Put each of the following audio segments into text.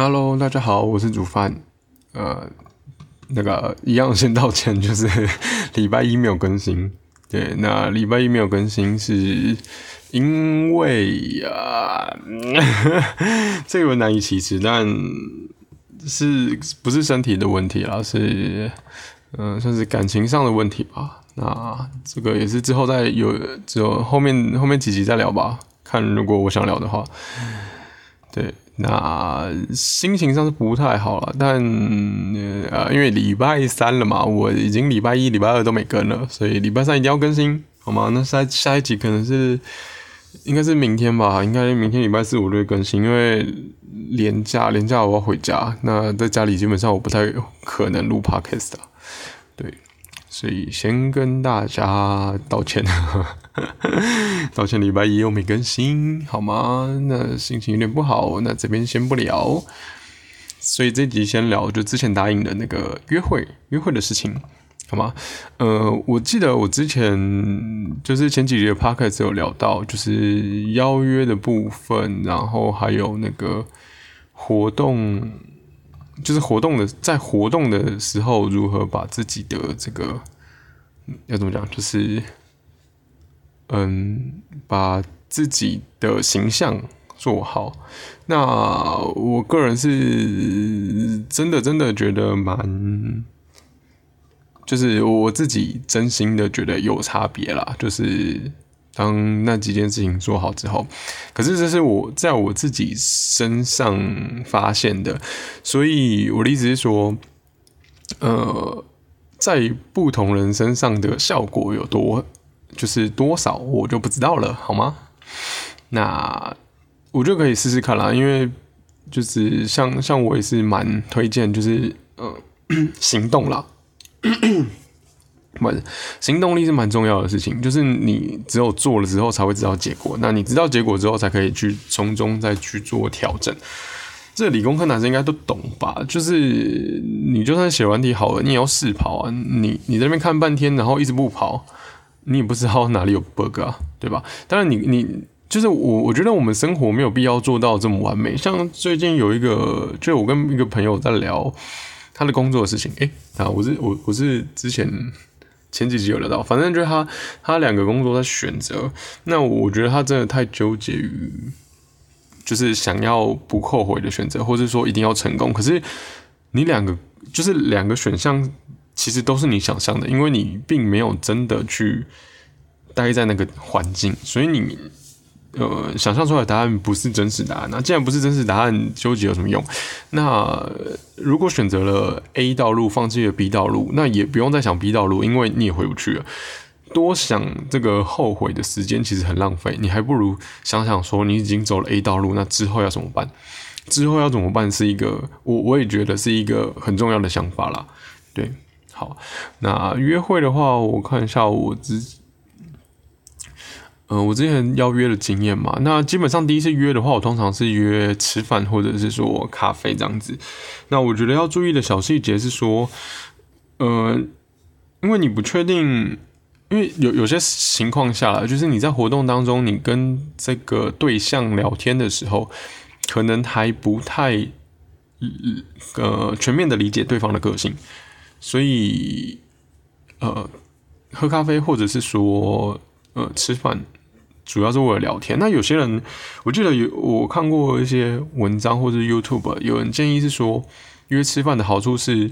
Hello，大家好，我是煮饭。呃，那个一样先道歉，就是礼拜一没有更新。对，那礼拜一没有更新是因为啊，这个难以启齿，但是不是身体的问题啦？是嗯，算是感情上的问题吧。那这个也是之后再有，只有后面后面几集再聊吧。看如果我想聊的话，对。那心情上是不太好了，但呃，因为礼拜三了嘛，我已经礼拜一、礼拜二都没更了，所以礼拜三一定要更新，好吗？那下下一集可能是应该是明天吧，应该明天礼拜四我就更新，因为连假连假我要回家，那在家里基本上我不太可能录 podcast，对。所以先跟大家道歉，道歉礼拜一又没更新，好吗？那心情有点不好，那这边先不聊。所以这集先聊，就之前答应的那个约会，约会的事情，好吗？呃，我记得我之前就是前几集的 podcast 有聊到，就是邀约的部分，然后还有那个活动。就是活动的，在活动的时候，如何把自己的这个要怎么讲？就是，嗯，把自己的形象做好。那我个人是真的真的觉得蛮，就是我自己真心的觉得有差别啦，就是。当那几件事情做好之后，可是这是我在我自己身上发现的，所以我的意思是说，呃，在不同人身上的效果有多，就是多少，我就不知道了，好吗？那我就可以试试看啦，因为就是像像我也是蛮推荐，就是呃，行动啦。不，行动力是蛮重要的事情，就是你只有做了之后才会知道结果。那你知道结果之后，才可以去从中再去做调整。这理工科男生应该都懂吧？就是你就算写完题好了，你也要试跑啊。你你在那边看半天，然后一直不跑，你也不知道哪里有 bug 啊，对吧？当然，你你就是我，我觉得我们生活没有必要做到这么完美。像最近有一个，就我跟一个朋友在聊他的工作的事情。诶，啊，我是我我是之前。前几集有聊到，反正就是他，他两个工作在选择。那我觉得他真的太纠结于，就是想要不后悔的选择，或者说一定要成功。可是你两个就是两个选项，其实都是你想象的，因为你并没有真的去待在那个环境，所以你。呃，想象出来的答案不是真实答案。那既然不是真实答案，纠结有什么用？那如果选择了 A 道路，放弃了 B 道路，那也不用再想 B 道路，因为你也回不去了。多想这个后悔的时间其实很浪费。你还不如想想说，你已经走了 A 道路，那之后要怎么办？之后要怎么办是一个我我也觉得是一个很重要的想法啦。对，好，那约会的话，我看一下我之。嗯，我之前邀约的经验嘛，那基本上第一次约的话，我通常是约吃饭或者是说咖啡这样子。那我觉得要注意的小细节是说，呃，因为你不确定，因为有有些情况下来，就是你在活动当中，你跟这个对象聊天的时候，可能还不太呃全面的理解对方的个性，所以呃，喝咖啡或者是说呃吃饭。主要是为了聊天。那有些人，我记得有我看过一些文章或者 YouTube，有人建议是说，约吃饭的好处是，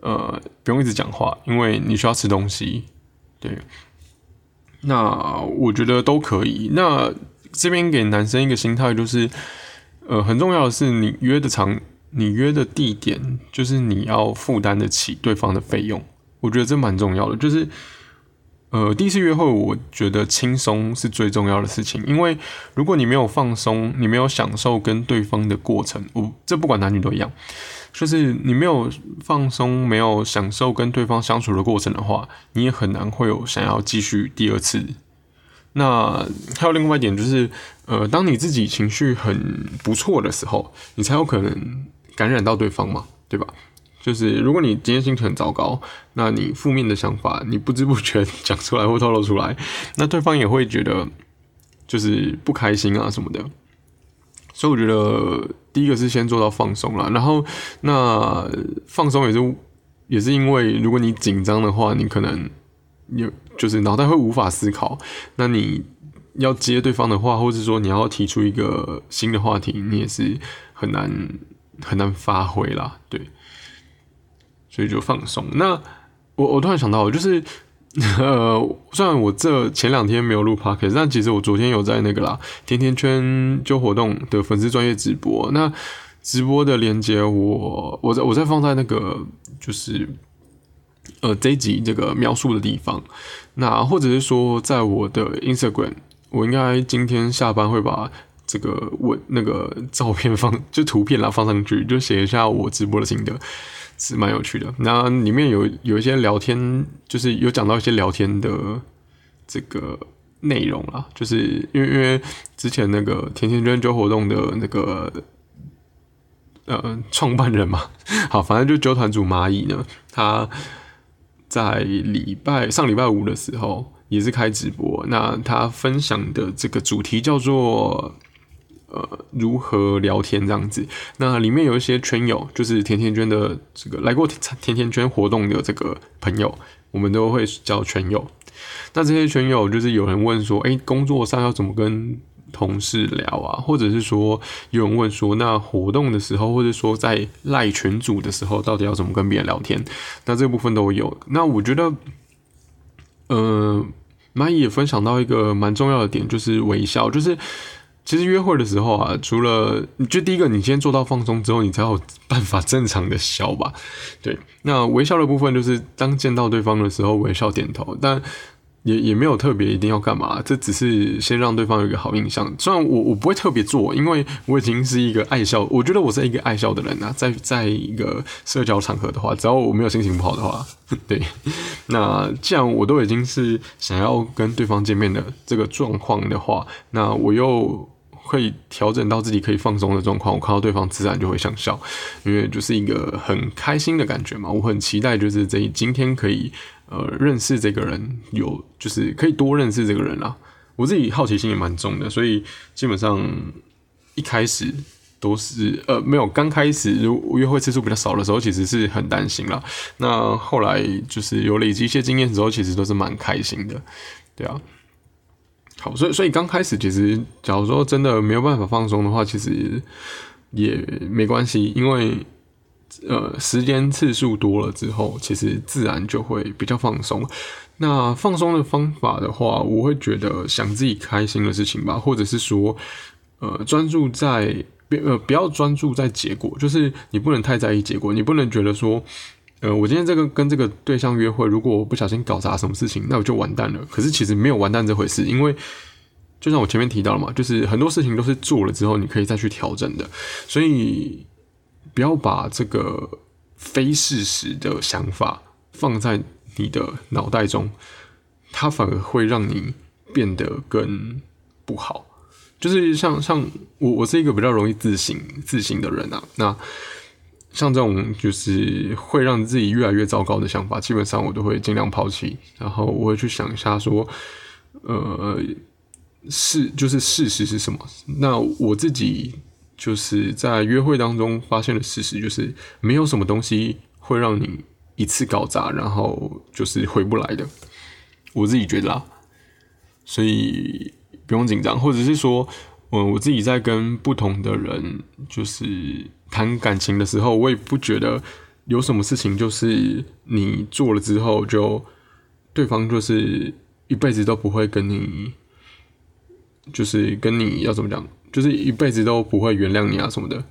呃，不用一直讲话，因为你需要吃东西。对，那我觉得都可以。那这边给男生一个心态就是，呃，很重要的是你约的场，你约的地点，就是你要负担得起对方的费用。我觉得这蛮重要的，就是。呃，第一次约会，我觉得轻松是最重要的事情。因为如果你没有放松，你没有享受跟对方的过程，我这不管男女都一样，就是你没有放松，没有享受跟对方相处的过程的话，你也很难会有想要继续第二次。那还有另外一点就是，呃，当你自己情绪很不错的时候，你才有可能感染到对方嘛，对吧？就是如果你今天心情很糟糕，那你负面的想法你不知不觉讲出来或透露出来，那对方也会觉得就是不开心啊什么的。所以我觉得第一个是先做到放松了，然后那放松也是也是因为如果你紧张的话，你可能有就是脑袋会无法思考，那你要接对方的话，或者说你要提出一个新的话题，你也是很难很难发挥啦，对，所以就放松。那我我突然想到，就是。呃，虽然我这前两天没有录 podcast，但其实我昨天有在那个啦，甜甜圈就活动的粉丝专业直播。那直播的链接，我我在我在放在那个就是呃这一集这个描述的地方。那或者是说，在我的 Instagram，我应该今天下班会把这个我那个照片放就图片啦放上去，就写一下我直播的心得。是蛮有趣的，那里面有有一些聊天，就是有讲到一些聊天的这个内容啦，就是因为因为之前那个甜甜圈揪活动的那个呃创办人嘛，好，反正就揪团主蚂蚁呢，他在礼拜上礼拜五的时候也是开直播，那他分享的这个主题叫做。呃，如何聊天这样子？那里面有一些圈友，就是甜甜圈的这个来过甜甜圈活动的这个朋友，我们都会叫圈友。那这些圈友就是有人问说，哎，工作上要怎么跟同事聊啊？或者是说有人问说，那活动的时候，或者说在赖群组的时候，到底要怎么跟别人聊天？那这部分都有。那我觉得，呃，蚂蚁也分享到一个蛮重要的点，就是微笑，就是。其实约会的时候啊，除了就第一个，你先做到放松之后，你才有办法正常的笑吧。对，那微笑的部分就是当见到对方的时候微笑点头，但也也没有特别一定要干嘛，这只是先让对方有一个好印象。虽然我我不会特别做，因为我已经是一个爱笑，我觉得我是一个爱笑的人啊。在在一个社交场合的话，只要我没有心情不好的话，对，那既然我都已经是想要跟对方见面的这个状况的话，那我又。会调整到自己可以放松的状况，我看到对方自然就会想笑，因为就是一个很开心的感觉嘛。我很期待就是这今天可以呃认识这个人，有就是可以多认识这个人啦。我自己好奇心也蛮重的，所以基本上一开始都是呃没有刚开始如约会次数比较少的时候，其实是很担心啦。那后来就是有累积一些经验之后，其实都是蛮开心的，对啊。好，所以所以刚开始其实，假如说真的没有办法放松的话，其实也没关系，因为呃时间次数多了之后，其实自然就会比较放松。那放松的方法的话，我会觉得想自己开心的事情吧，或者是说呃专注在呃不要专注在结果，就是你不能太在意结果，你不能觉得说。呃，我今天这个跟这个对象约会，如果我不小心搞砸什么事情，那我就完蛋了。可是其实没有完蛋这回事，因为就像我前面提到了嘛，就是很多事情都是做了之后你可以再去调整的，所以不要把这个非事实的想法放在你的脑袋中，它反而会让你变得更不好。就是像像我，我是一个比较容易自省自省的人啊，那。像这种就是会让自己越来越糟糕的想法，基本上我都会尽量抛弃。然后我会去想一下，说，呃，事就是事实是什么？那我自己就是在约会当中发现的事实，就是没有什么东西会让你一次搞砸，然后就是回不来的。我自己觉得啊，所以不用紧张，或者是说。我我自己在跟不同的人就是谈感情的时候，我也不觉得有什么事情就是你做了之后就对方就是一辈子都不会跟你，就是跟你要怎么讲，就是一辈子都不会原谅你啊什么的。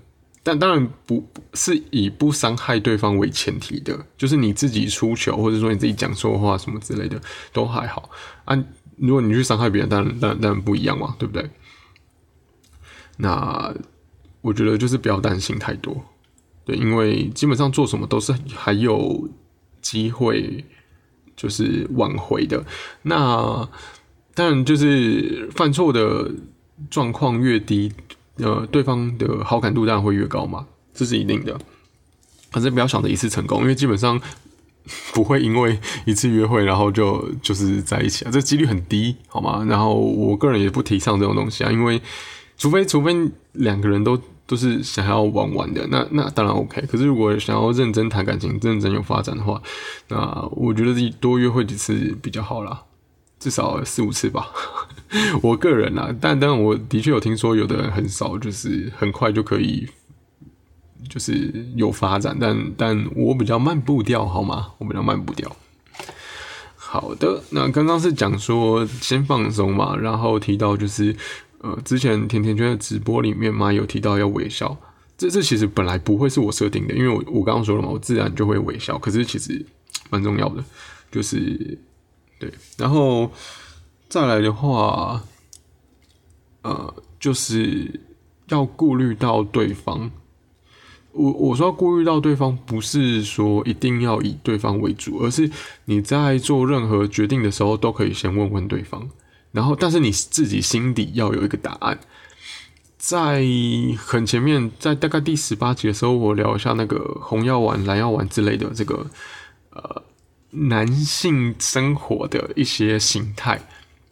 但当然不是以不伤害对方为前提的，就是你自己出糗或者说你自己讲错话什么之类的都还好啊。如果你去伤害别人，当然当然当然不一样嘛，对不对？那我觉得就是不要担心太多，对，因为基本上做什么都是还有机会，就是挽回的。那当然就是犯错的状况越低，呃，对方的好感度当然会越高嘛，这是一定的。反正不要想着一次成功，因为基本上不会因为一次约会然后就就是在一起啊，这几率很低，好吗？然后我个人也不提倡这种东西啊，因为。除非除非两个人都都是想要玩玩的，那那当然 OK。可是如果想要认真谈感情、认真有发展的话，那我觉得自己多约会几次比较好啦，至少四五次吧。我个人啊，但但我的确有听说有的人很少，就是很快就可以，就是有发展。但但我比较慢步调，好吗？我比较慢步调。好的，那刚刚是讲说先放松嘛，然后提到就是呃，之前甜甜圈的直播里面嘛有提到要微笑，这这其实本来不会是我设定的，因为我我刚刚说了嘛，我自然就会微笑，可是其实蛮重要的，就是对，然后再来的话，呃，就是要顾虑到对方。我我说顾虑到对方，不是说一定要以对方为主，而是你在做任何决定的时候，都可以先问问对方。然后，但是你自己心底要有一个答案。在很前面，在大概第十八集的时候，我聊一下那个红药丸、蓝药丸之类的这个呃男性生活的一些形态。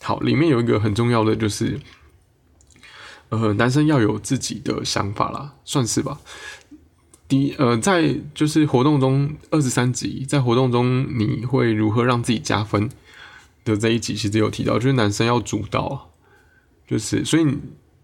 好，里面有一个很重要的就是，呃，男生要有自己的想法啦，算是吧。第呃，在就是活动中二十三集，在活动中你会如何让自己加分的这一集，其实有提到，就是男生要主导，就是所以。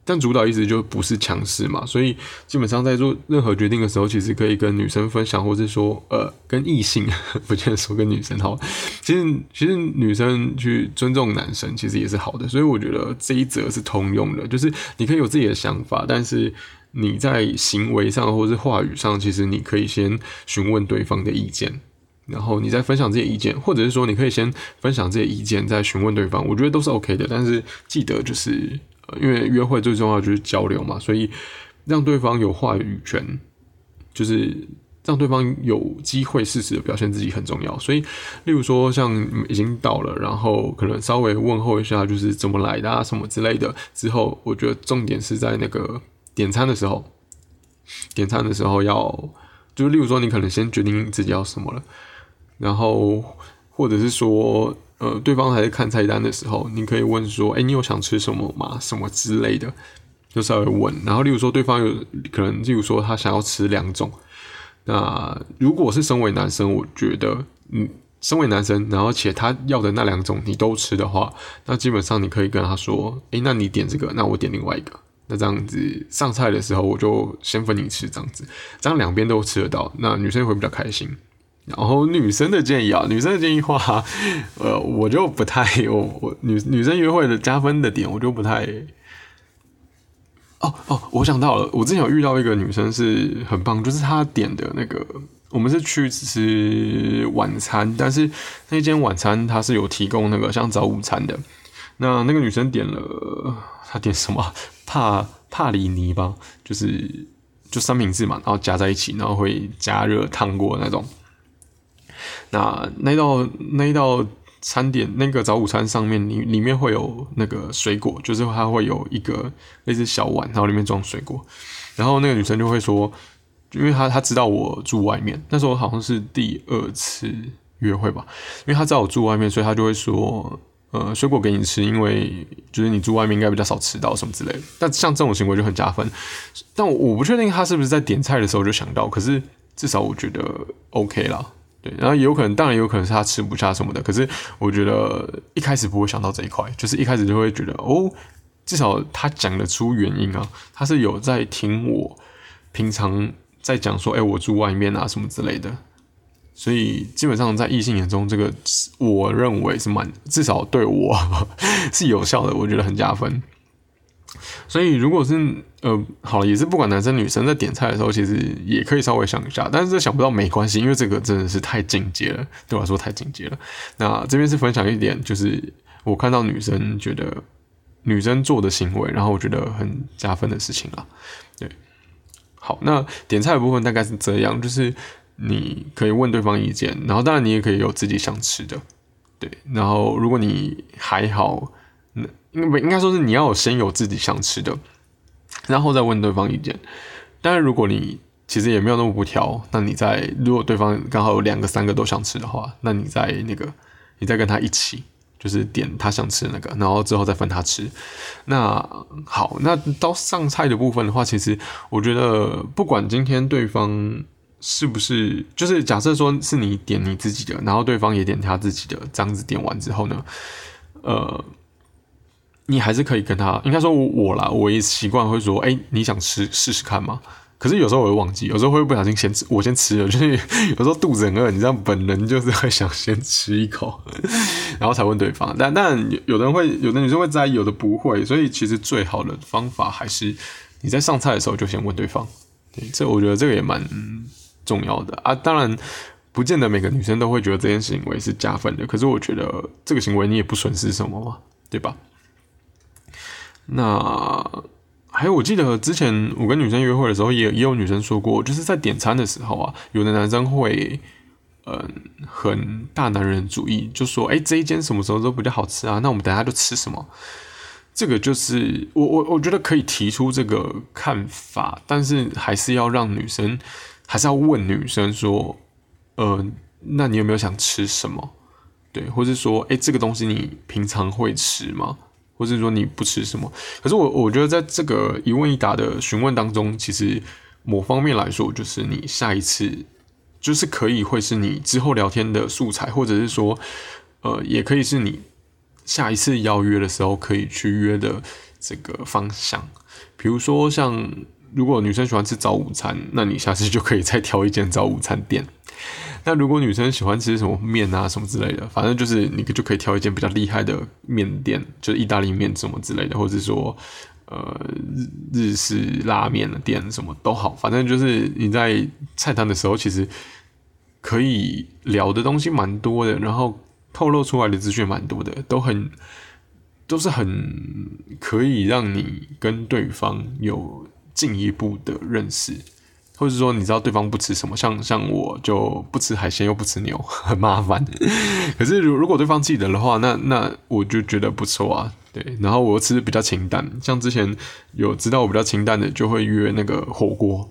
但主导意思就不是强势嘛，所以基本上在做任何决定的时候，其实可以跟女生分享，或是说呃跟异性，不见得说跟女生好。其实其实女生去尊重男生，其实也是好的。所以我觉得这一则是通用的，就是你可以有自己的想法，但是你在行为上或是话语上，其实你可以先询问对方的意见，然后你再分享这些意见，或者是说你可以先分享这些意见，再询问对方，我觉得都是 OK 的。但是记得就是。因为约会最重要就是交流嘛，所以让对方有话语权，就是让对方有机会适时的表现自己很重要。所以，例如说像已经到了，然后可能稍微问候一下，就是怎么来的啊什么之类的。之后，我觉得重点是在那个点餐的时候，点餐的时候要，就是例如说你可能先决定自己要什么了，然后或者是说。呃，对方还在看菜单的时候，你可以问说：“哎，你有想吃什么吗？什么之类的，就稍微问。然后，例如说，对方有可能，例如说，他想要吃两种。那如果是身为男生，我觉得，嗯，身为男生，然后且他要的那两种你都吃的话，那基本上你可以跟他说：，哎，那你点这个，那我点另外一个。那这样子上菜的时候，我就先分你吃，这样子，这样两边都吃得到，那女生会比较开心。”然后女生的建议啊，女生的建议话，呃，我就不太，我我女女生约会的加分的点，我就不太。哦哦，我想到了，我之前有遇到一个女生是很棒，就是她点的那个，我们是去吃晚餐，但是那间晚餐它是有提供那个像早午餐的。那那个女生点了，她点什么？帕帕里尼吧，就是就三明治嘛，然后夹在一起，然后会加热烫过那种。那那道那一道餐点，那个早午餐上面，里里面会有那个水果，就是它会有一个类似小碗，然后里面装水果。然后那个女生就会说，因为她她知道我住外面，那时候好像是第二次约会吧，因为她知道我住外面，所以她就会说，呃，水果给你吃，因为就是你住外面应该比较少吃到什么之类的。但像这种行为就很加分。但我不确定她是不是在点菜的时候就想到，可是至少我觉得 OK 啦。对，然后有可能，当然有可能是他吃不下什么的。可是我觉得一开始不会想到这一块，就是一开始就会觉得哦，至少他讲得出原因啊，他是有在听我平常在讲说，哎，我住外面啊什么之类的。所以基本上在异性眼中，这个我认为是蛮至少对我 是有效的，我觉得很加分。所以，如果是呃，好了，也是不管男生女生在点菜的时候，其实也可以稍微想一下，但是想不到没关系，因为这个真的是太进阶了，对我来说太进阶了。那这边是分享一点，就是我看到女生觉得女生做的行为，然后我觉得很加分的事情了。对，好，那点菜的部分大概是这样，就是你可以问对方意见，然后当然你也可以有自己想吃的，对，然后如果你还好。那应该应该说是你要先有自己想吃的，然后再问对方意见。当然，如果你其实也没有那么不挑，那你在如果对方刚好有两个、三个都想吃的话，那你在那个你再跟他一起，就是点他想吃的那个，然后之后再分他吃。那好，那到上菜的部分的话，其实我觉得不管今天对方是不是，就是假设说是你点你自己的，然后对方也点他自己的，这样子点完之后呢，呃，你还是可以跟他，应该说我啦，我也习惯会说，哎，你想吃试试看吗？可是有时候我会忘记，有时候会不小心先吃，我先吃了，就是有时候肚子很饿，你知道，本能就是会想先吃一口，然后才问对方。但但有的人会，有的女生会在意，有的不会，所以其实最好的方法还是你在上菜的时候就先问对方。对，这我觉得这个也蛮重要的啊。当然，不见得每个女生都会觉得这件行为是加分的，可是我觉得这个行为你也不损失什么嘛，对吧？那。还有，我记得之前我跟女生约会的时候，也也有女生说过，就是在点餐的时候啊，有的男生会，嗯，很大男人主义，就说，哎，这一间什么时候都比较好吃啊，那我们等下就吃什么？这个就是我我我觉得可以提出这个看法，但是还是要让女生，还是要问女生说，呃，那你有没有想吃什么？对，或者说，哎，这个东西你平常会吃吗？或是说你不吃什么？可是我我觉得在这个一问一答的询问当中，其实某方面来说，就是你下一次就是可以会是你之后聊天的素材，或者是说，呃，也可以是你下一次邀约的时候可以去约的这个方向。比如说，像如果女生喜欢吃早午餐，那你下次就可以再挑一间早午餐店。那如果女生喜欢吃什么面啊什么之类的，反正就是你就可以挑一间比较厉害的面店，就是意大利面什么之类的，或者说呃日日式拉面的店什么都好，反正就是你在菜单的时候，其实可以聊的东西蛮多的，然后透露出来的资讯蛮多的，都很都是很可以让你跟对方有进一步的认识。或者说你知道对方不吃什么，像像我就不吃海鲜又不吃牛，很麻烦。可是如如果对方记得的话，那那我就觉得不错啊。对，然后我吃的比较清淡，像之前有知道我比较清淡的，就会约那个火锅。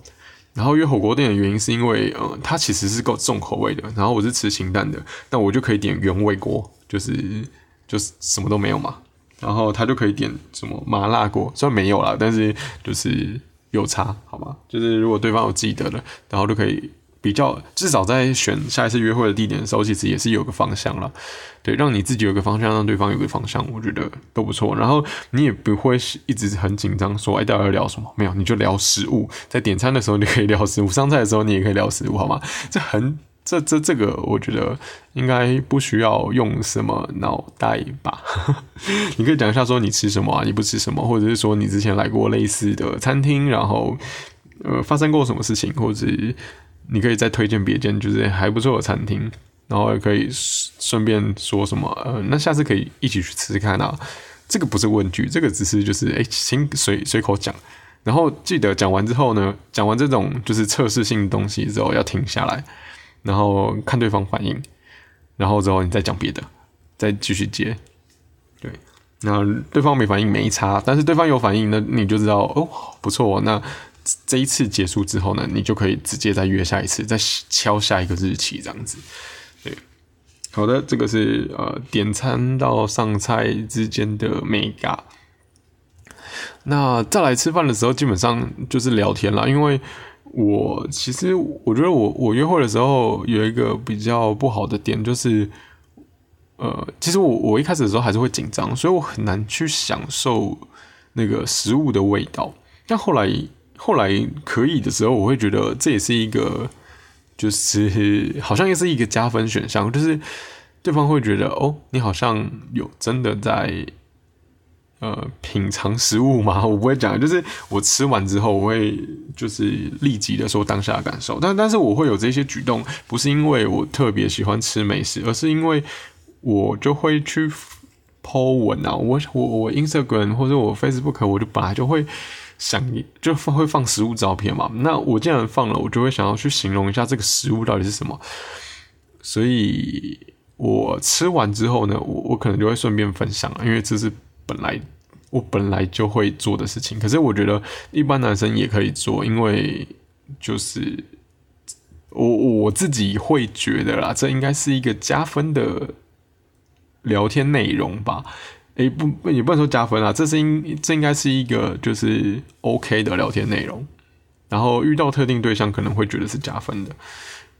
然后约火锅店的原因是因为，呃，它其实是够重口味的，然后我是吃清淡的，那我就可以点原味锅，就是就是什么都没有嘛。然后他就可以点什么麻辣锅，虽然没有啦，但是就是。有差，好吗？就是如果对方有记得了，然后就可以比较，至少在选下一次约会的地点的时候，其实也是有个方向了。对，让你自己有个方向，让对方有个方向，我觉得都不错。然后你也不会一直很紧张，说哎，到底要聊什么？没有，你就聊食物。在点餐的时候，你可以聊食物；上菜的时候，你也可以聊食物，好吗？这很。这这这个，我觉得应该不需要用什么脑袋吧？你可以讲一下说你吃什么啊，你不吃什么，或者是说你之前来过类似的餐厅，然后呃发生过什么事情，或者你可以再推荐别间就是还不错的餐厅，然后也可以顺便说什么呃，那下次可以一起去吃吃看啊。这个不是问句，这个只是就是哎，请随随口讲，然后记得讲完之后呢，讲完这种就是测试性东西之后要停下来。然后看对方反应，然后之后你再讲别的，再继续接，对，那对方没反应没差，但是对方有反应，那你就知道哦不错，那这一次结束之后呢，你就可以直接再约下一次，再敲下一个日期这样子，对，好的，这个是呃点餐到上菜之间的美嘎，那再来吃饭的时候基本上就是聊天了，因为。我其实我觉得我我约会的时候有一个比较不好的点就是，呃，其实我我一开始的时候还是会紧张，所以我很难去享受那个食物的味道。但后来后来可以的时候，我会觉得这也是一个，就是好像也是一个加分选项，就是对方会觉得哦，你好像有真的在。呃，品尝食物嘛，我不会讲，就是我吃完之后，我会就是立即的说当下的感受，但但是我会有这些举动，不是因为我特别喜欢吃美食，而是因为我就会去 po 文啊，我我我 Instagram 或者我 Facebook，我就本来就会想就放会放食物照片嘛，那我既然放了，我就会想要去形容一下这个食物到底是什么，所以我吃完之后呢，我我可能就会顺便分享，因为这是。本来我本来就会做的事情，可是我觉得一般男生也可以做，因为就是我我自己会觉得啦，这应该是一个加分的聊天内容吧。诶，不，也不能说加分啊，这是应这应该是一个就是 OK 的聊天内容。然后遇到特定对象可能会觉得是加分的，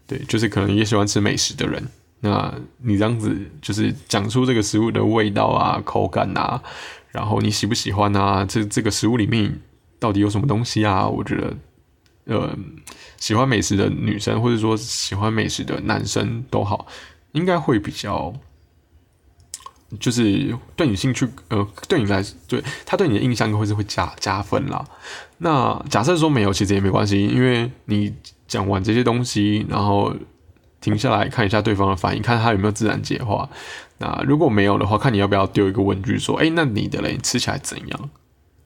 对，就是可能也喜欢吃美食的人，那你这样子就是讲出这个食物的味道啊、口感啊，然后你喜不喜欢啊？这这个食物里面到底有什么东西啊？我觉得，呃，喜欢美食的女生或者说喜欢美食的男生都好，应该会比较。就是对你兴趣，呃，对你来，对他对你的印象会是会加加分啦。那假设说没有，其实也没关系，因为你讲完这些东西，然后停下来看一下对方的反应，看他有没有自然接话。那如果没有的话，看你要不要丢一个问句说，哎，那你的嘞吃起来怎样？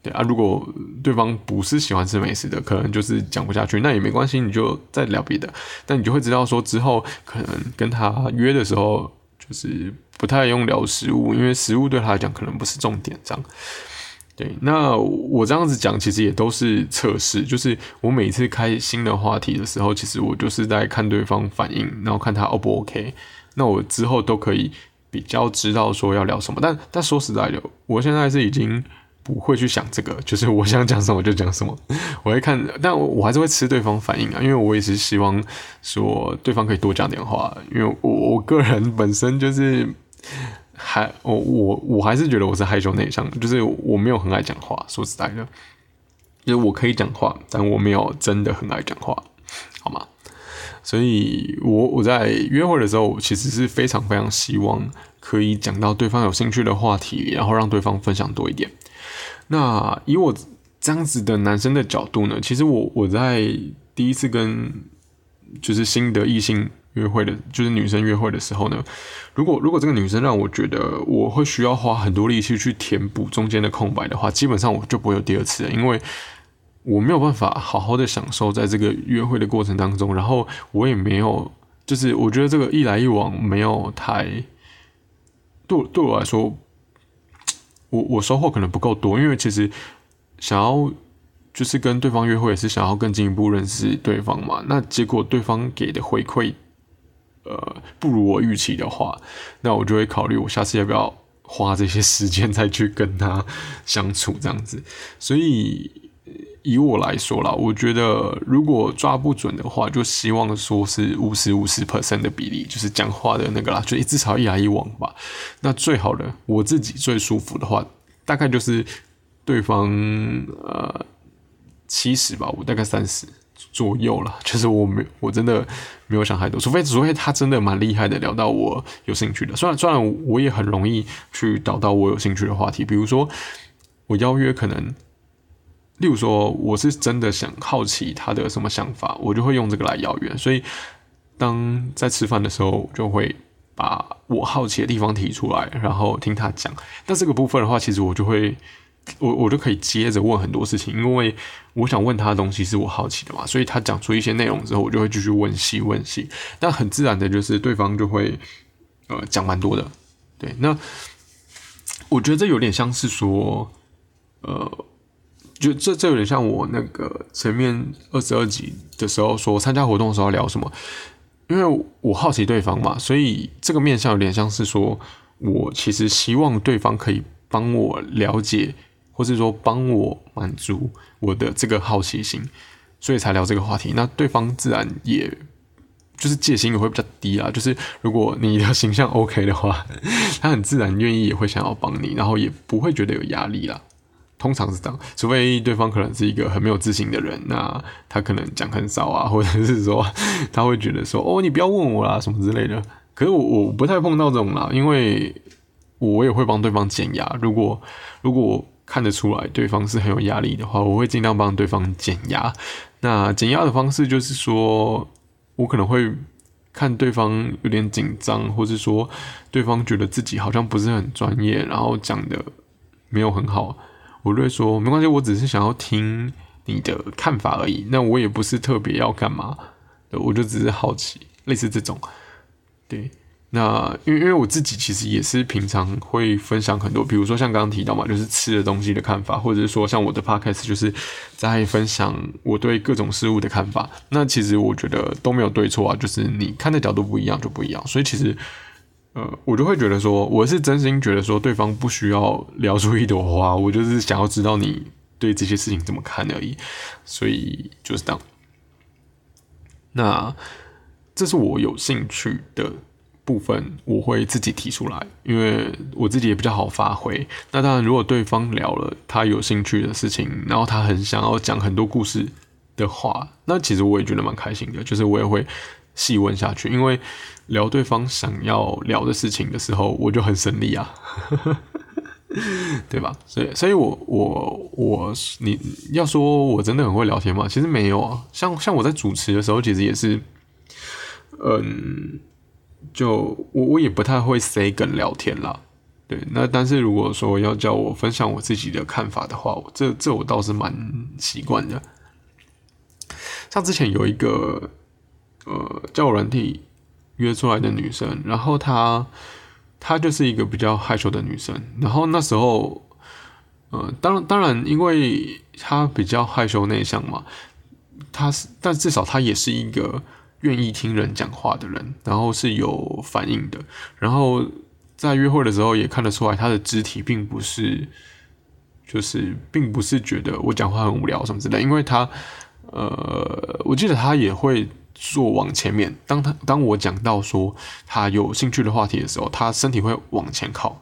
对啊，如果对方不是喜欢吃美食的，可能就是讲不下去，那也没关系，你就再聊别的。但你就会知道说之后可能跟他约的时候，就是。不太用聊食物，因为食物对他来讲可能不是重点。这样，对。那我这样子讲，其实也都是测试。就是我每次开新的话题的时候，其实我就是在看对方反应，然后看他 O 不 OK。那我之后都可以比较知道说要聊什么。但但说实在的，我现在是已经。不会去想这个，就是我想讲什么就讲什么。我会看，但我还是会吃对方反应啊，因为我也是希望说对方可以多讲点话。因为我我个人本身就是还我我我还是觉得我是害羞内向，就是我没有很爱讲话。说实在的，就是我可以讲话，但我没有真的很爱讲话，好吗？所以，我我在约会的时候，其实是非常非常希望可以讲到对方有兴趣的话题，然后让对方分享多一点。那以我这样子的男生的角度呢，其实我我在第一次跟就是新的异性约会的，就是女生约会的时候呢，如果如果这个女生让我觉得我会需要花很多力气去填补中间的空白的话，基本上我就不会有第二次了，因为我没有办法好好的享受在这个约会的过程当中，然后我也没有，就是我觉得这个一来一往没有太对对我来说。我我收获可能不够多，因为其实想要就是跟对方约会，也是想要更进一步认识对方嘛。那结果对方给的回馈，呃，不如我预期的话，那我就会考虑我下次要不要花这些时间再去跟他相处这样子。所以。以我来说啦，我觉得如果抓不准的话，就希望说是五十五十 percent 的比例，就是讲话的那个啦，就至少一来一往吧。那最好的，我自己最舒服的话，大概就是对方呃七十吧，我大概三十左右了。其实我没，我真的没有想太多，除非除非他真的蛮厉害的，聊到我有兴趣的。虽然虽然我也很容易去导到我有兴趣的话题，比如说我邀约可能。例如说，我是真的想好奇他的什么想法，我就会用这个来邀约。所以，当在吃饭的时候，就会把我好奇的地方提出来，然后听他讲。但这个部分的话，其实我就会，我我就可以接着问很多事情，因为我想问他的东西是我好奇的嘛。所以他讲出一些内容之后，我就会继续问细问细。那很自然的就是对方就会呃讲蛮多的。对，那我觉得这有点像是说，呃。就这这有点像我那个前面二十二集的时候说参加活动的时候聊什么，因为我好奇对方嘛，所以这个面向有点像是说我其实希望对方可以帮我了解，或是说帮我满足我的这个好奇心，所以才聊这个话题。那对方自然也就是戒心也会比较低啊，就是如果你的形象 OK 的话，他很自然愿意也会想要帮你，然后也不会觉得有压力啦。通常是这样，除非对方可能是一个很没有自信的人，那他可能讲很少啊，或者是说他会觉得说哦，你不要问我啦什么之类的。可是我我不太碰到这种啦，因为我也会帮对方减压。如果如果看得出来对方是很有压力的话，我会尽量帮对方减压。那减压的方式就是说，我可能会看对方有点紧张，或是说对方觉得自己好像不是很专业，然后讲的没有很好。我会说没关系，我只是想要听你的看法而已。那我也不是特别要干嘛，我就只是好奇，类似这种。对，那因为因为我自己其实也是平常会分享很多，比如说像刚刚提到嘛，就是吃的东西的看法，或者是说像我的 podcast 就是在分享我对各种事物的看法。那其实我觉得都没有对错啊，就是你看的角度不一样就不一样。所以其实。呃，我就会觉得说，我是真心觉得说，对方不需要聊出一朵花，我就是想要知道你对这些事情怎么看而已，所以就是这样。那这是我有兴趣的部分，我会自己提出来，因为我自己也比较好发挥。那当然，如果对方聊了他有兴趣的事情，然后他很想要讲很多故事的话，那其实我也觉得蛮开心的，就是我也会细问下去，因为聊对方想要聊的事情的时候，我就很省力啊。对吧？所以，所以我我我，你要说我真的很会聊天吗？其实没有啊。像像我在主持的时候，其实也是，嗯，就我我也不太会 say 梗聊天啦。对，那但是如果说要叫我分享我自己的看法的话，这这我倒是蛮习惯的。像之前有一个呃叫我软体约出来的女生，然后她。她就是一个比较害羞的女生，然后那时候，呃，当然当然，因为她比较害羞内向嘛，她是，但至少她也是一个愿意听人讲话的人，然后是有反应的，然后在约会的时候也看得出来，她的肢体并不是，就是并不是觉得我讲话很无聊什么之类，因为她，呃，我记得她也会。坐往前面，当他当我讲到说他有兴趣的话题的时候，他身体会往前靠，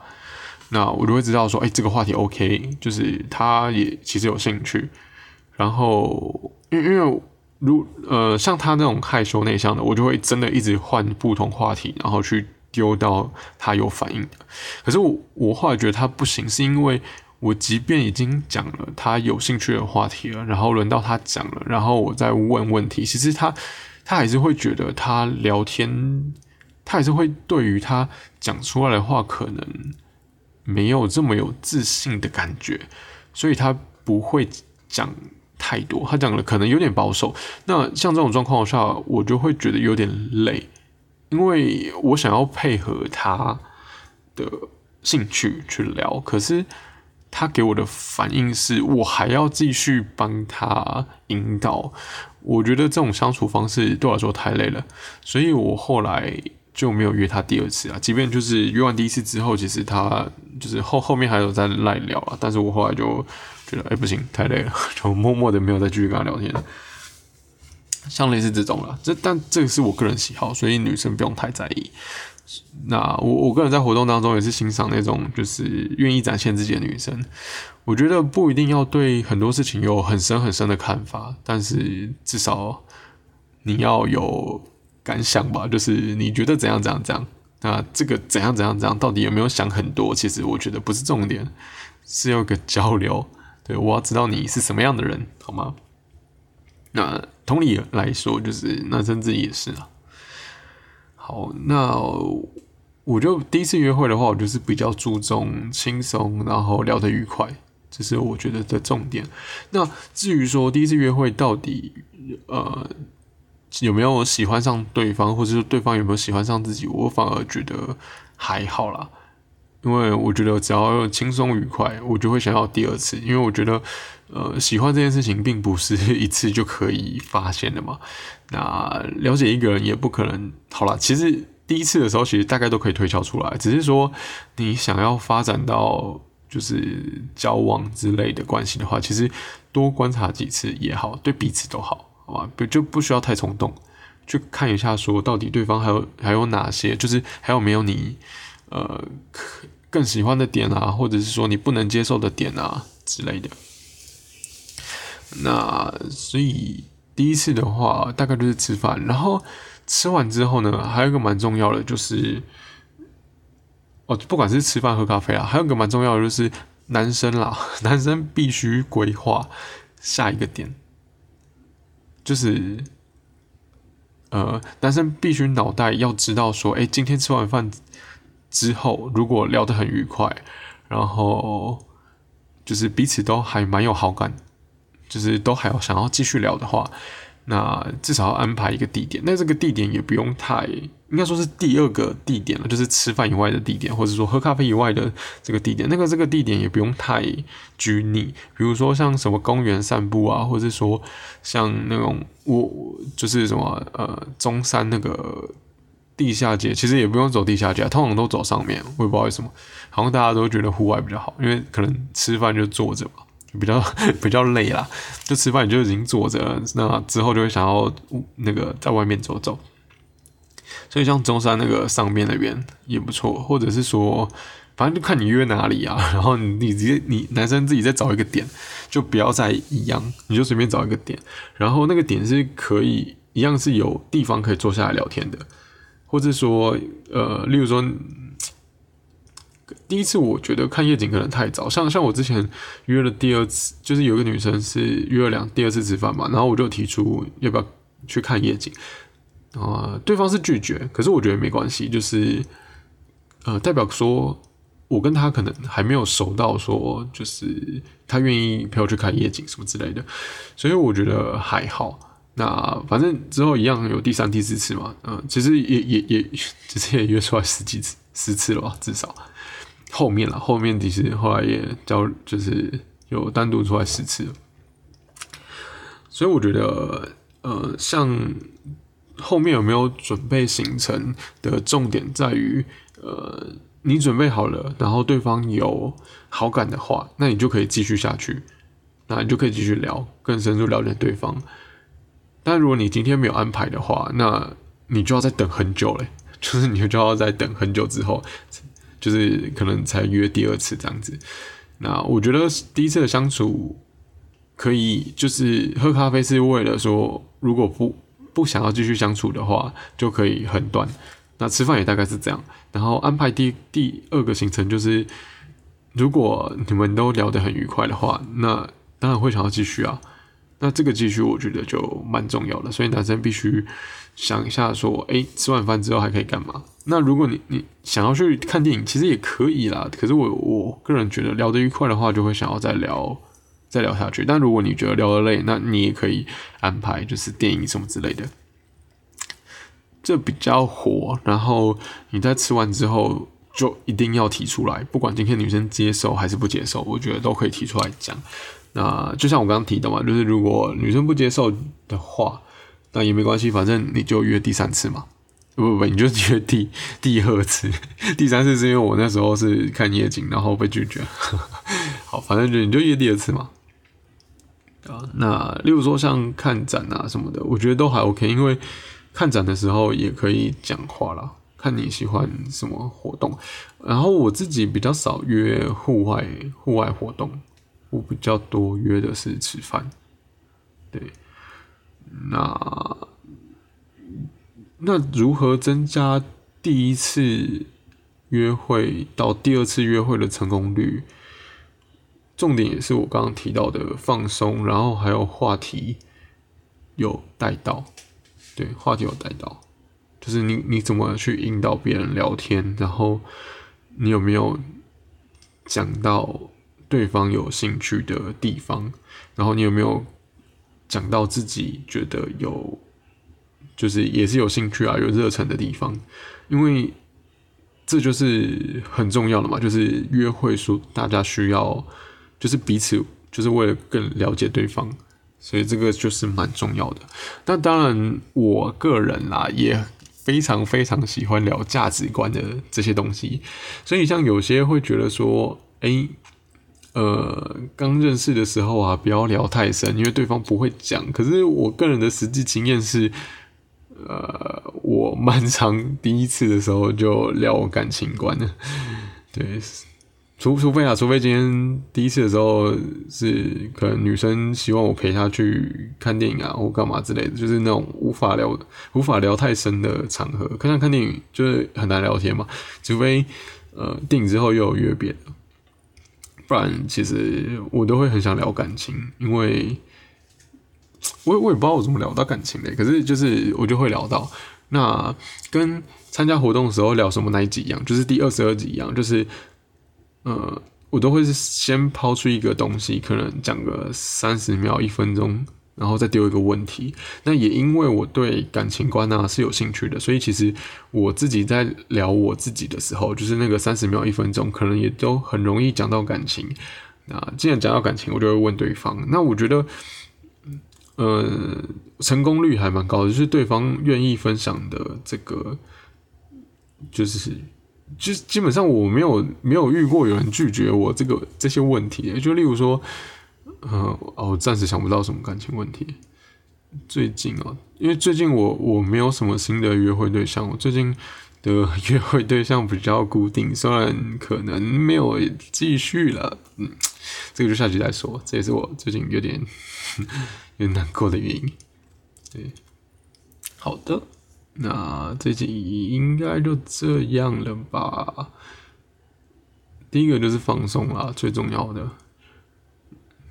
那我就会知道说，哎，这个话题 OK，就是他也其实有兴趣。然后，因因为如呃像他那种害羞内向的，我就会真的一直换不同话题，然后去丢到他有反应的。可是我我后来觉得他不行，是因为我即便已经讲了他有兴趣的话题了，然后轮到他讲了，然后我再问问题，其实他。他还是会觉得他聊天，他还是会对于他讲出来的话可能没有这么有自信的感觉，所以他不会讲太多。他讲的可能有点保守。那像这种状况下，我就会觉得有点累，因为我想要配合他的兴趣去聊，可是他给我的反应是我还要继续帮他引导。我觉得这种相处方式对我来说太累了，所以我后来就没有约他第二次啊。即便就是约完第一次之后，其实他就是后后面还有在赖聊啊，但是我后来就觉得，哎，不行，太累了，就默默的没有再继续跟他聊天。像类似这种了，这但这个是我个人喜好，所以女生不用太在意。那我我个人在活动当中也是欣赏那种就是愿意展现自己的女生。我觉得不一定要对很多事情有很深很深的看法，但是至少你要有感想吧。就是你觉得怎样怎样怎样，那这个怎样怎样怎样到底有没有想很多？其实我觉得不是重点，是要个交流。对我要知道你是什么样的人，好吗？那同理来说，就是男生自己也是啊。好，那我就第一次约会的话，我就是比较注重轻松，然后聊得愉快，这是我觉得的重点。那至于说第一次约会到底呃有没有喜欢上对方，或者说对方有没有喜欢上自己，我反而觉得还好啦。因为我觉得只要轻松愉快，我就会想要第二次。因为我觉得呃喜欢这件事情并不是一次就可以发现的嘛。那了解一个人也不可能好了。其实第一次的时候，其实大概都可以推敲出来。只是说你想要发展到就是交往之类的关系的话，其实多观察几次也好，对彼此都好，好吧？不就不需要太冲动，去看一下说到底对方还有还有哪些，就是还有没有你呃更喜欢的点啊，或者是说你不能接受的点啊之类的。那所以。第一次的话，大概就是吃饭，然后吃完之后呢，还有一个蛮重要的就是，哦，不管是吃饭喝咖啡啊，还有一个蛮重要的就是男生啦，男生必须规划下一个点，就是呃，男生必须脑袋要知道说，哎，今天吃完饭之后，如果聊得很愉快，然后就是彼此都还蛮有好感。就是都还要想要继续聊的话，那至少要安排一个地点。那这个地点也不用太，应该说是第二个地点了，就是吃饭以外的地点，或者说喝咖啡以外的这个地点。那个这个地点也不用太拘泥，比如说像什么公园散步啊，或者说像那种我就是什么呃中山那个地下街，其实也不用走地下街，通常都走上面。我也不知道为什么，好像大家都觉得户外比较好，因为可能吃饭就坐着嘛，比较 比较累啦。就吃饭你就已经坐着，那之后就会想要那个在外面走走。所以像中山那个上面那边也不错，或者是说，反正就看你约哪里啊。然后你你直接你男生自己再找一个点，就不要再一样，你就随便找一个点，然后那个点是可以一样是有地方可以坐下来聊天的。或者说，呃，例如说，第一次我觉得看夜景可能太早，像像我之前约了第二次，就是有个女生是约了两第二次吃饭嘛，然后我就提出要不要去看夜景，啊，对方是拒绝，可是我觉得没关系，就是呃，代表说我跟他可能还没有熟到说，就是他愿意陪我去看夜景什么之类的，所以我觉得还好。那反正之后一样有第三、第四次嘛，嗯，其实也也也，其实也约出来十几次、十次了吧，至少。后面了，后面其实后来也交，就是有单独出来十次，所以我觉得，呃，像后面有没有准备行程的重点在于，呃，你准备好了，然后对方有好感的话，那你就可以继续下去，那你就可以继续聊，更深入了解对方。但如果你今天没有安排的话，那你就要再等很久嘞，就是你就要再等很久之后，就是可能才约第二次这样子。那我觉得第一次的相处可以，就是喝咖啡是为了说，如果不不想要继续相处的话，就可以很短。那吃饭也大概是这样，然后安排第第二个行程就是，如果你们都聊得很愉快的话，那当然会想要继续啊。那这个继续，我觉得就蛮重要的，所以男生必须想一下，说，哎，吃完饭之后还可以干嘛？那如果你你想要去看电影，其实也可以啦。可是我我个人觉得聊得愉快的话，就会想要再聊再聊下去。但如果你觉得聊得累，那你也可以安排就是电影什么之类的，这比较火。然后你在吃完之后，就一定要提出来，不管今天女生接受还是不接受，我觉得都可以提出来讲。那就像我刚刚提的嘛，就是如果女生不接受的话，那也没关系，反正你就约第三次嘛。不不不，你就约第第二次，第三次是因为我那时候是看夜景，然后被拒绝。好，反正就你就约第二次嘛。啊，那例如说像看展啊什么的，我觉得都还 OK，因为看展的时候也可以讲话啦，看你喜欢什么活动。然后我自己比较少约户外户外活动。我比较多约的是吃饭，对，那那如何增加第一次约会到第二次约会的成功率？重点也是我刚刚提到的放松，然后还有话题有带到，对，话题有带到，就是你你怎么去引导别人聊天，然后你有没有讲到？对方有兴趣的地方，然后你有没有讲到自己觉得有，就是也是有兴趣啊、有热忱的地方？因为这就是很重要的嘛，就是约会说大家需要，就是彼此就是为了更了解对方，所以这个就是蛮重要的。那当然，我个人啦也非常非常喜欢聊价值观的这些东西，所以像有些会觉得说，哎。呃，刚认识的时候啊，不要聊太深，因为对方不会讲。可是我个人的实际经验是，呃，我蛮长第一次的时候就聊感情观的，对，除除非啊，除非今天第一次的时候是可能女生希望我陪她去看电影啊，或干嘛之类的，就是那种无法聊、无法聊太深的场合。可像看电影就是很难聊天嘛，除非呃电影之后又有约别的。不然，其实我都会很想聊感情，因为我我也不知道我怎么聊到感情的，可是就是我就会聊到。那跟参加活动的时候聊什么那一集一样，就是第二十二集一样，就是呃，我都会是先抛出一个东西，可能讲个三十秒、一分钟。然后再丢一个问题，那也因为我对感情观啊是有兴趣的，所以其实我自己在聊我自己的时候，就是那个三十秒、一分钟，可能也都很容易讲到感情。那既然讲到感情，我就会问对方。那我觉得，呃，成功率还蛮高的，就是对方愿意分享的这个就是就基本上我没有没有遇过有人拒绝我这个这些问题，就例如说，呃，哦，暂时想不到什么感情问题。最近啊，因为最近我我没有什么新的约会对象，我最近的 约会对象比较固定，虽然可能没有继续了，嗯，这个就下集再说。这也是我最近有点 有点难过的原因。对，好的，那这集应该就这样了吧？第一个就是放松啦，最重要的。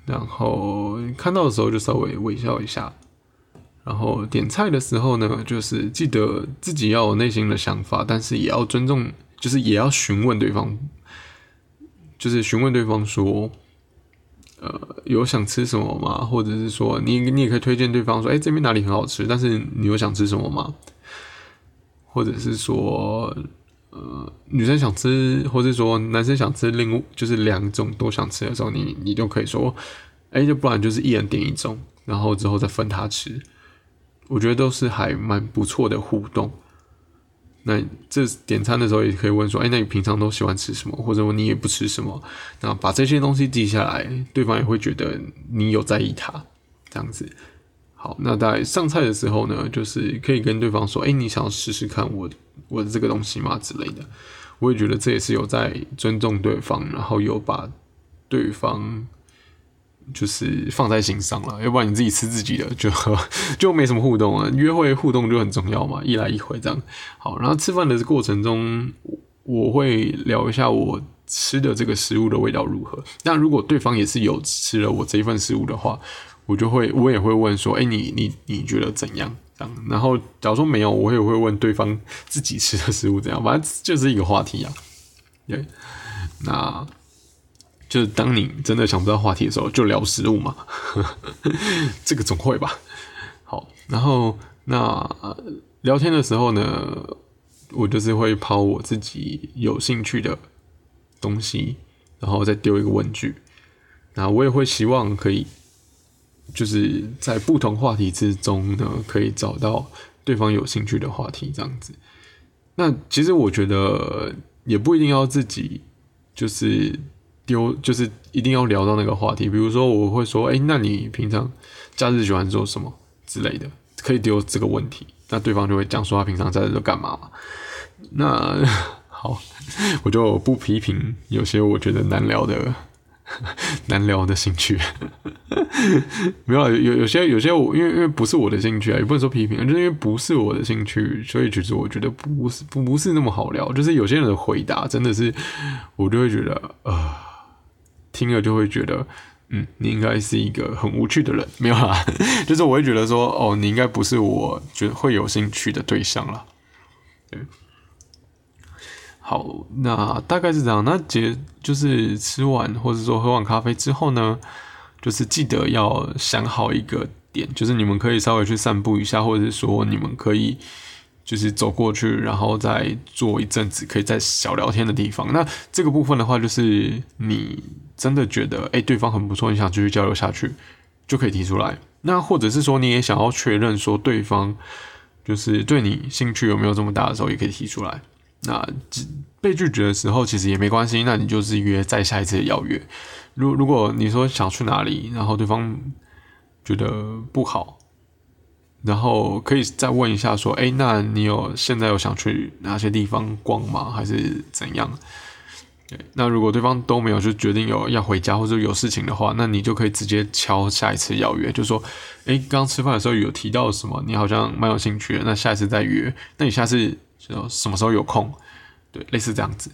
然后看到的时候就稍微微笑一下。然后点菜的时候呢，就是记得自己要有内心的想法，但是也要尊重，就是也要询问对方，就是询问对方说，呃，有想吃什么吗？或者是说，你你也可以推荐对方说，哎，这边哪里很好吃，但是你有想吃什么吗？或者是说，呃，女生想吃，或者说男生想吃，另就是两种都想吃的时候，你你就可以说，哎，就不然就是一人点一种，然后之后再分他吃。我觉得都是还蛮不错的互动。那这点餐的时候也可以问说：“哎，那你平常都喜欢吃什么？或者说你也不吃什么？”那把这些东西记下来，对方也会觉得你有在意他。这样子，好。那在上菜的时候呢，就是可以跟对方说：“哎，你想要试试看我我的这个东西吗？”之类的。我也觉得这也是有在尊重对方，然后有把对方。就是放在心上了，要不然你自己吃自己的，就 就没什么互动啊。约会互动就很重要嘛，一来一回这样。好，然后吃饭的过程中，我会聊一下我吃的这个食物的味道如何。那如果对方也是有吃了我这一份食物的话，我就会我也会问说，哎，你你你觉得怎样？这样。然后假如说没有，我也会问对方自己吃的食物怎样。反正就是一个话题啊。对，那。就是当你真的想不到话题的时候，就聊食物嘛，这个总会吧。好，然后那聊天的时候呢，我就是会抛我自己有兴趣的东西，然后再丢一个问句。那我也会希望可以，就是在不同话题之中呢，可以找到对方有兴趣的话题，这样子。那其实我觉得也不一定要自己就是。丢就是一定要聊到那个话题，比如说我会说，哎，那你平常假日喜欢做什么之类的，可以丢这个问题，那对方就会讲说他平常假日都干嘛嘛。那 好，我就不批评有些我觉得难聊的 难聊的兴趣，没有有有些有些我因为因为不是我的兴趣啊，也不能说批评，就是因为不是我的兴趣，所以其实我觉得不是不不是那么好聊，就是有些人的回答真的是我就会觉得呃。听了就会觉得，嗯，你应该是一个很无趣的人，没有啦，就是我会觉得说，哦，你应该不是我觉得会有兴趣的对象了。对，好，那大概是这样。那结就是吃完或者说喝完咖啡之后呢，就是记得要想好一个点，就是你们可以稍微去散步一下，或者是说你们可以。就是走过去，然后再坐一阵子，可以在小聊天的地方。那这个部分的话，就是你真的觉得，哎，对方很不错，你想继续交流下去，就可以提出来。那或者是说，你也想要确认说对方就是对你兴趣有没有这么大的时候，也可以提出来。那被拒绝的时候，其实也没关系，那你就是约再下一次的邀约。如如果你说想去哪里，然后对方觉得不好。然后可以再问一下，说，哎，那你有现在有想去哪些地方逛吗？还是怎样？对，那如果对方都没有，就决定有要回家或者有事情的话，那你就可以直接敲下一次邀约，就说，哎，刚刚吃饭的时候有提到什么？你好像蛮有兴趣的，那下一次再约。那你下次就什么时候有空？对，类似这样子，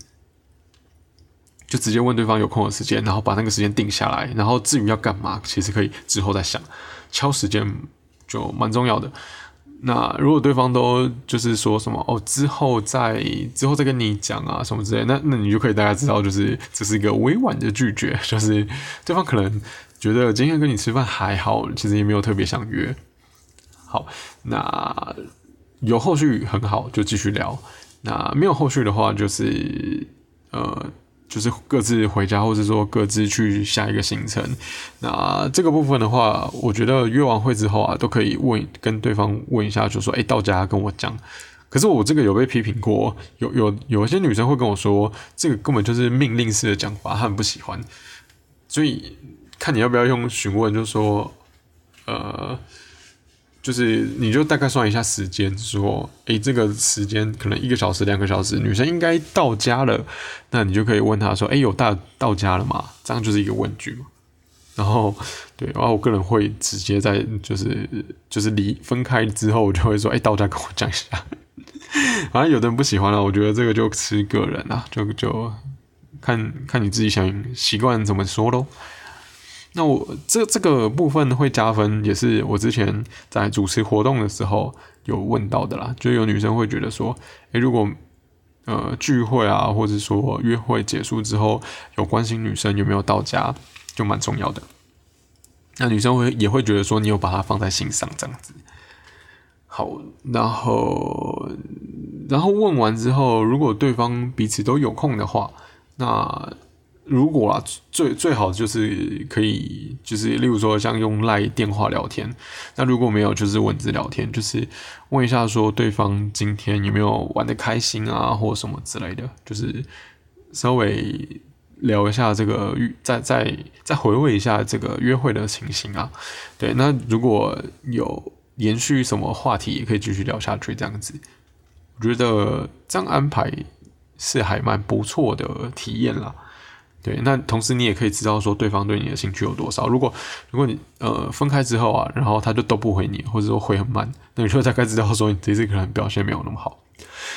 就直接问对方有空的时间，然后把那个时间定下来。然后至于要干嘛，其实可以之后再想，敲时间。就蛮重要的。那如果对方都就是说什么哦，之后再之后再跟你讲啊什么之类，那那你就可以大概知道，就是这是一个委婉的拒绝，就是对方可能觉得今天跟你吃饭还好，其实也没有特别想约。好，那有后续很好，就继续聊。那没有后续的话，就是呃。就是各自回家，或者说各自去下一个行程。那这个部分的话，我觉得约完会之后啊，都可以问跟对方问一下，就说：“哎，到家跟我讲，可是我这个有被批评过，有有有一些女生会跟我说，这个根本就是命令式的讲法，她很不喜欢。所以看你要不要用询问，就说，呃，就是你就大概算一下时间，说，诶，这个时间可能一个小时、两个小时，女生应该到家了，那你就可以问她说，诶，有到到家了吗？这样就是一个问句嘛。然后，对，然后我个人会直接在就是就是离分开之后，我就会说，哎，到家跟我讲一下。反正有的人不喜欢了，我觉得这个就吃个人啊，就就看看你自己想习惯怎么说喽。那我这这个部分会加分，也是我之前在主持活动的时候有问到的啦。就有女生会觉得说，诶，如果呃聚会啊，或者说约会结束之后，有关心女生有没有到家，就蛮重要的。那女生会也会觉得说，你有把它放在心上这样子。好，然后，然后问完之后，如果对方彼此都有空的话，那如果啊，最最好就是可以，就是例如说像用赖电话聊天。那如果没有，就是文字聊天，就是问一下说对方今天有没有玩的开心啊，或什么之类的，就是稍微聊一下这个，再再再回味一下这个约会的情形啊。对，那如果有。延续什么话题也可以继续聊下去，这样子，我觉得这样安排是还蛮不错的体验啦。对，那同时你也可以知道说对方对你的兴趣有多少。如果如果你呃分开之后啊，然后他就都不回你，或者说回很慢，那你就大概知道说你这次可能表现没有那么好。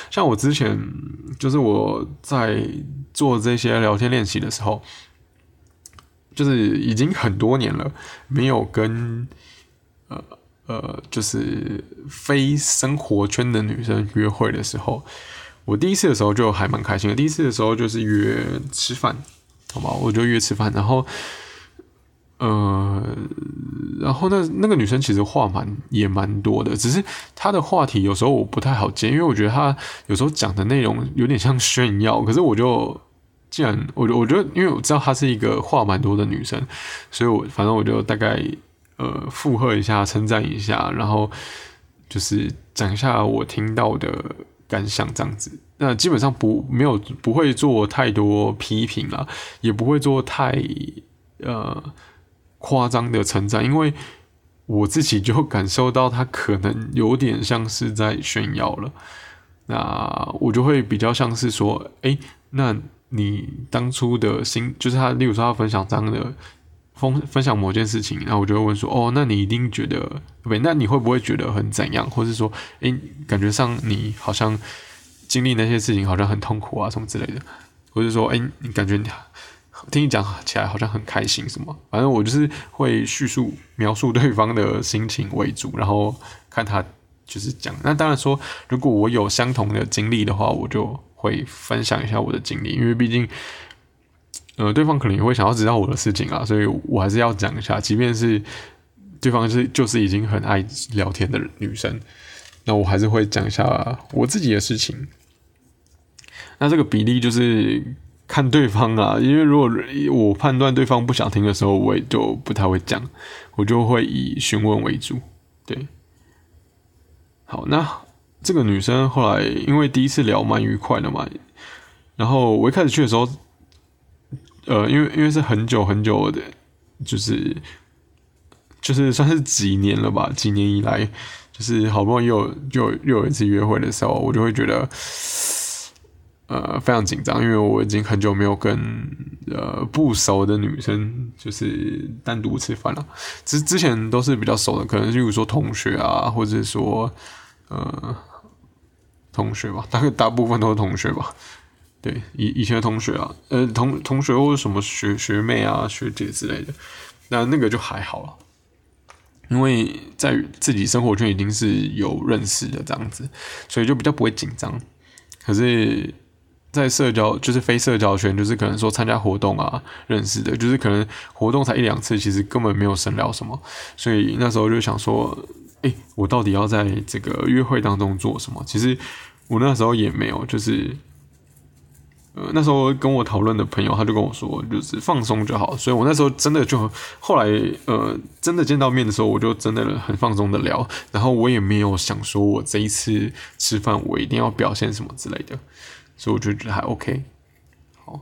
像我之前就是我在做这些聊天练习的时候，就是已经很多年了，没有跟呃。呃，就是非生活圈的女生约会的时候，我第一次的时候就还蛮开心的。第一次的时候就是约吃饭，好吧？我就约吃饭，然后，呃，然后那那个女生其实话蛮也蛮多的，只是她的话题有时候我不太好接，因为我觉得她有时候讲的内容有点像炫耀。可是我就既然我我觉得，因为我知道她是一个话蛮多的女生，所以我反正我就大概。呃，附和一下，称赞一下，然后就是讲一下我听到的感想，这样子。那基本上不没有不会做太多批评啦，也不会做太呃夸张的称赞，因为我自己就感受到他可能有点像是在炫耀了。那我就会比较像是说，哎，那你当初的心，就是他，例如说他分享这样的。分分享某件事情，然后我就会问说：“哦，那你一定觉得不？那你会不会觉得很怎样？或是说，诶，感觉上你好像经历那些事情好像很痛苦啊，什么之类的？或者说，诶，你感觉你听你讲起来好像很开心，什么？反正我就是会叙述描述对方的心情为主，然后看他就是讲。那当然说，如果我有相同的经历的话，我就会分享一下我的经历，因为毕竟。”呃，对方可能也会想要知道我的事情啊，所以我还是要讲一下，即便是对方是就是已经很爱聊天的女生，那我还是会讲一下我自己的事情。那这个比例就是看对方啊，因为如果我判断对方不想听的时候，我也就不太会讲，我就会以询问为主。对，好，那这个女生后来因为第一次聊蛮愉快的嘛，然后我一开始去的时候。呃，因为因为是很久很久的，就是就是算是几年了吧，几年以来，就是好不容易又又又有一次约会的时候，我就会觉得，呃，非常紧张，因为我已经很久没有跟呃不熟的女生就是单独吃饭了。之之前都是比较熟的，可能例如说同学啊，或者说呃同学吧，大概大部分都是同学吧。对以以前的同学啊，呃同同学或者什么学学妹啊学姐之类的，那那个就还好了，因为在自己生活圈已经是有认识的这样子，所以就比较不会紧张。可是，在社交就是非社交圈，就是可能说参加活动啊认识的，就是可能活动才一两次，其实根本没有深聊什么，所以那时候就想说，哎，我到底要在这个约会当中做什么？其实我那时候也没有，就是。呃，那时候跟我讨论的朋友，他就跟我说，就是放松就好。所以我那时候真的就后来，呃，真的见到面的时候，我就真的很放松的聊。然后我也没有想说我这一次吃饭我一定要表现什么之类的，所以我就觉得还 OK。好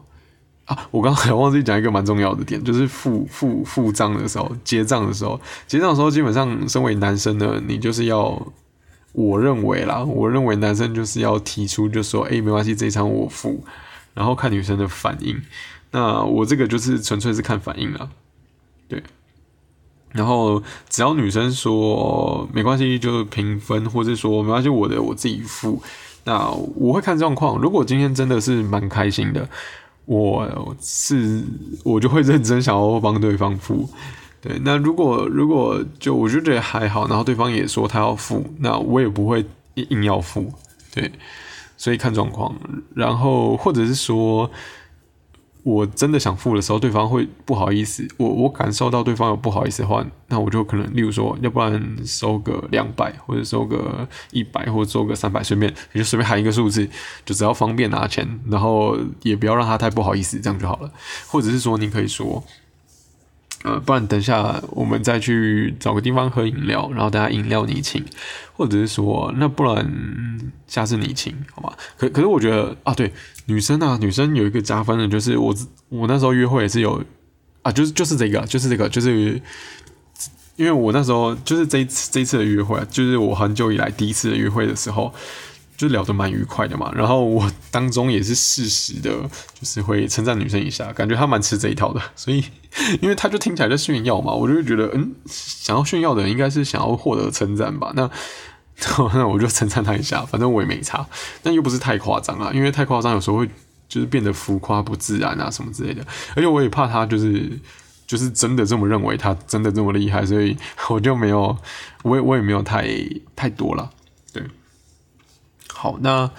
啊，我刚刚还忘记讲一个蛮重要的点，就是付付付账的时候，结账的时候，结账的时候，基本上身为男生呢，你就是要，我认为啦，我认为男生就是要提出，就说，哎，没关系，这一场我付。然后看女生的反应，那我这个就是纯粹是看反应了，对。然后只要女生说没关系，就平分，或者说没关系，我的我自己付。那我会看状况，如果今天真的是蛮开心的，我是我就会认真想要帮对方付。对，那如果如果就我就觉得还好，然后对方也说他要付，那我也不会硬要付，对。所以看状况，然后或者是说，我真的想付的时候，对方会不好意思。我我感受到对方有不好意思的话，那我就可能，例如说，要不然收个两百，或者收个一百，或者收个三百，随便你就随便喊一个数字，就只要方便拿钱，然后也不要让他太不好意思，这样就好了。或者是说，你可以说。呃，不然等下我们再去找个地方喝饮料，然后等下饮料你请，或者是说，那不然下次你请，好吧？可可是我觉得啊，对，女生啊，女生有一个加分的，就是我我那时候约会也是有啊，就是就是这个，就是这个，就是因为我那时候就是这一次这一次的约会，就是我很久以来第一次的约会的时候。就聊得蛮愉快的嘛，然后我当中也是适时的，就是会称赞女生一下，感觉她蛮吃这一套的，所以因为他就听起来在炫耀嘛，我就觉得，嗯，想要炫耀的人应该是想要获得称赞吧，那 那我就称赞他一下，反正我也没差，但又不是太夸张啊，因为太夸张有时候会就是变得浮夸不自然啊什么之类的，而且我也怕他就是就是真的这么认为，他真的这么厉害，所以我就没有，我也我也没有太太多了。对。好，那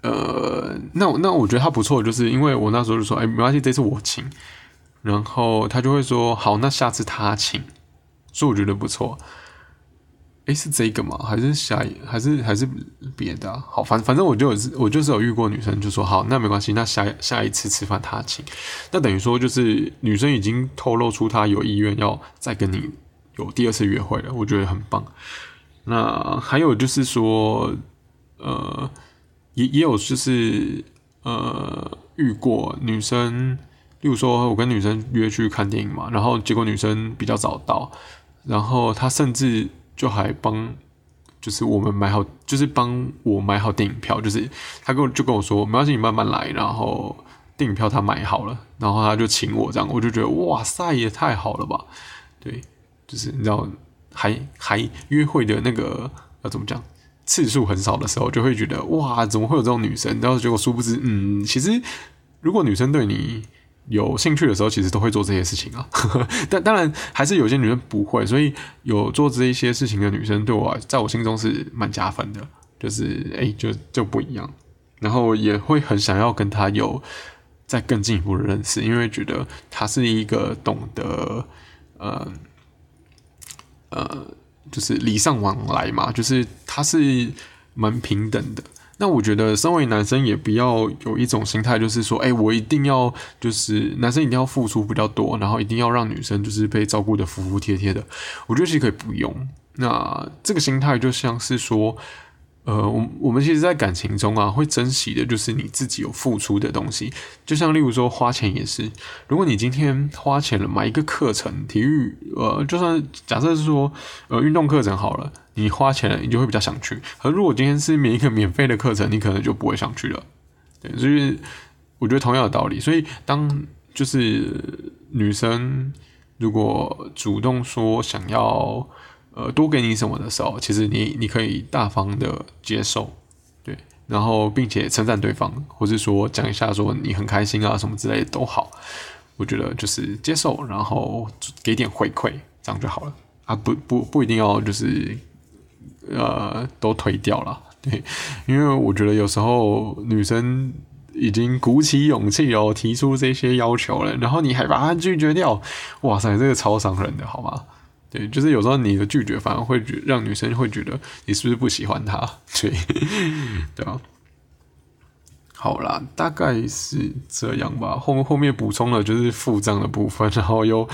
呃，那那我觉得他不错，就是因为我那时候就说，哎，没关系，这次我请，然后他就会说，好，那下次他请，所以我觉得不错。哎，是这个吗？还是下一，还是还是别的？好，反反正我就有，我就是有遇过女生就说，好，那没关系，那下下一次吃饭他请，那等于说就是女生已经透露出她有意愿要再跟你有第二次约会了，我觉得很棒。那还有就是说。呃，也也有就是呃遇过女生，例如说我跟女生约去看电影嘛，然后结果女生比较早到，然后她甚至就还帮，就是我们买好，就是帮我买好电影票，就是她跟我就跟我说没关系，你慢慢来，然后电影票她买好了，然后她就请我这样，我就觉得哇塞，也太好了吧，对，就是你知道还还约会的那个要怎么讲？次数很少的时候，就会觉得哇，怎么会有这种女生？然后结果殊不知，嗯，其实如果女生对你有兴趣的时候，其实都会做这些事情啊。但当然，还是有些女生不会，所以有做这一些事情的女生，对我在我心中是蛮加分的。就是哎，就就不一样，然后也会很想要跟她有再更进一步的认识，因为觉得她是一个懂得呃呃。就是礼尚往来嘛，就是他是蛮平等的。那我觉得，身为男生也不要有一种心态，就是说，哎，我一定要就是男生一定要付出比较多，然后一定要让女生就是被照顾的服服帖帖的。我觉得其实可以不用。那这个心态就像是说。呃，我我们其实，在感情中啊，会珍惜的就是你自己有付出的东西。就像例如说，花钱也是。如果你今天花钱了买一个课程，体育，呃，就算假设是说，呃，运动课程好了，你花钱了，你就会比较想去。而如果今天是免一个免费的课程，你可能就不会想去了。对，所以我觉得同样的道理。所以当就是女生如果主动说想要。呃，多给你什么的时候，其实你你可以大方的接受，对，然后并且称赞对方，或者说讲一下说你很开心啊什么之类的都好，我觉得就是接受，然后给点回馈，这样就好了。啊，不不不一定要就是呃都推掉了，对，因为我觉得有时候女生已经鼓起勇气哦提出这些要求了，然后你还把她拒绝掉，哇塞，这个超伤人的，好吗？对，就是有时候你的拒绝反而会让女生会觉得你是不是不喜欢她？对，对吧？好啦，大概是这样吧。后后面补充了就是付账的部分，然后又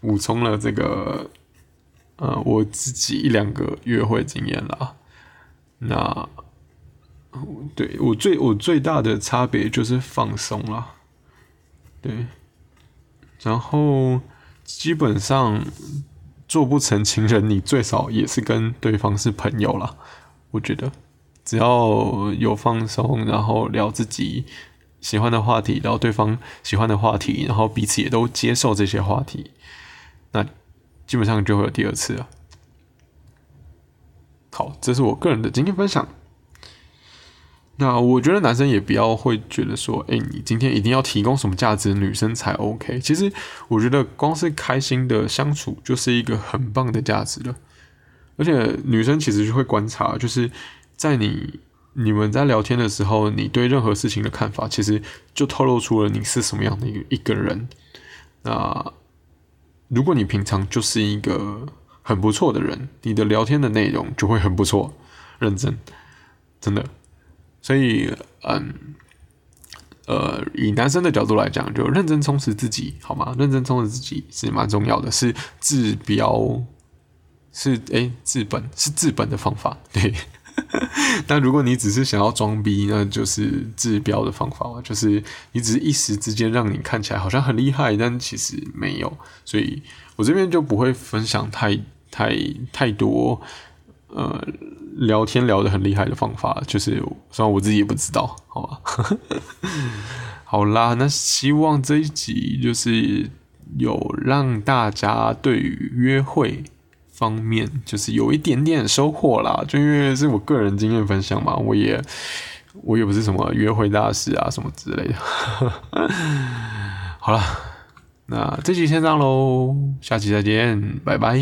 补充了这个呃我自己一两个约会经验啦。那对我最我最大的差别就是放松啦，对，然后基本上做不成情人，你最少也是跟对方是朋友啦。我觉得只要有放松，然后聊自己喜欢的话题，聊对方喜欢的话题，然后彼此也都接受这些话题，那基本上就会有第二次了。好，这是我个人的经验分享。那我觉得男生也不要会觉得说，哎，你今天一定要提供什么价值，女生才 OK。其实我觉得光是开心的相处就是一个很棒的价值了。而且女生其实就会观察，就是在你你们在聊天的时候，你对任何事情的看法，其实就透露出了你是什么样的一个一个人。那如果你平常就是一个很不错的人，你的聊天的内容就会很不错，认真，真的。所以，嗯，呃，以男生的角度来讲，就认真充实自己，好吗？认真充实自己是蛮重要的，是治标，是诶治本，是治本的方法。对。但如果你只是想要装逼，那就是治标的方法，就是你只是一时之间让你看起来好像很厉害，但其实没有。所以我这边就不会分享太太太多，呃。聊天聊得很厉害的方法，就是虽然我自己也不知道，好吧。好啦，那希望这一集就是有让大家对于约会方面，就是有一点点收获啦。就因为是我个人经验分享嘛，我也我也不是什么约会大师啊，什么之类的。好了，那这集先这样喽，下期再见，拜拜。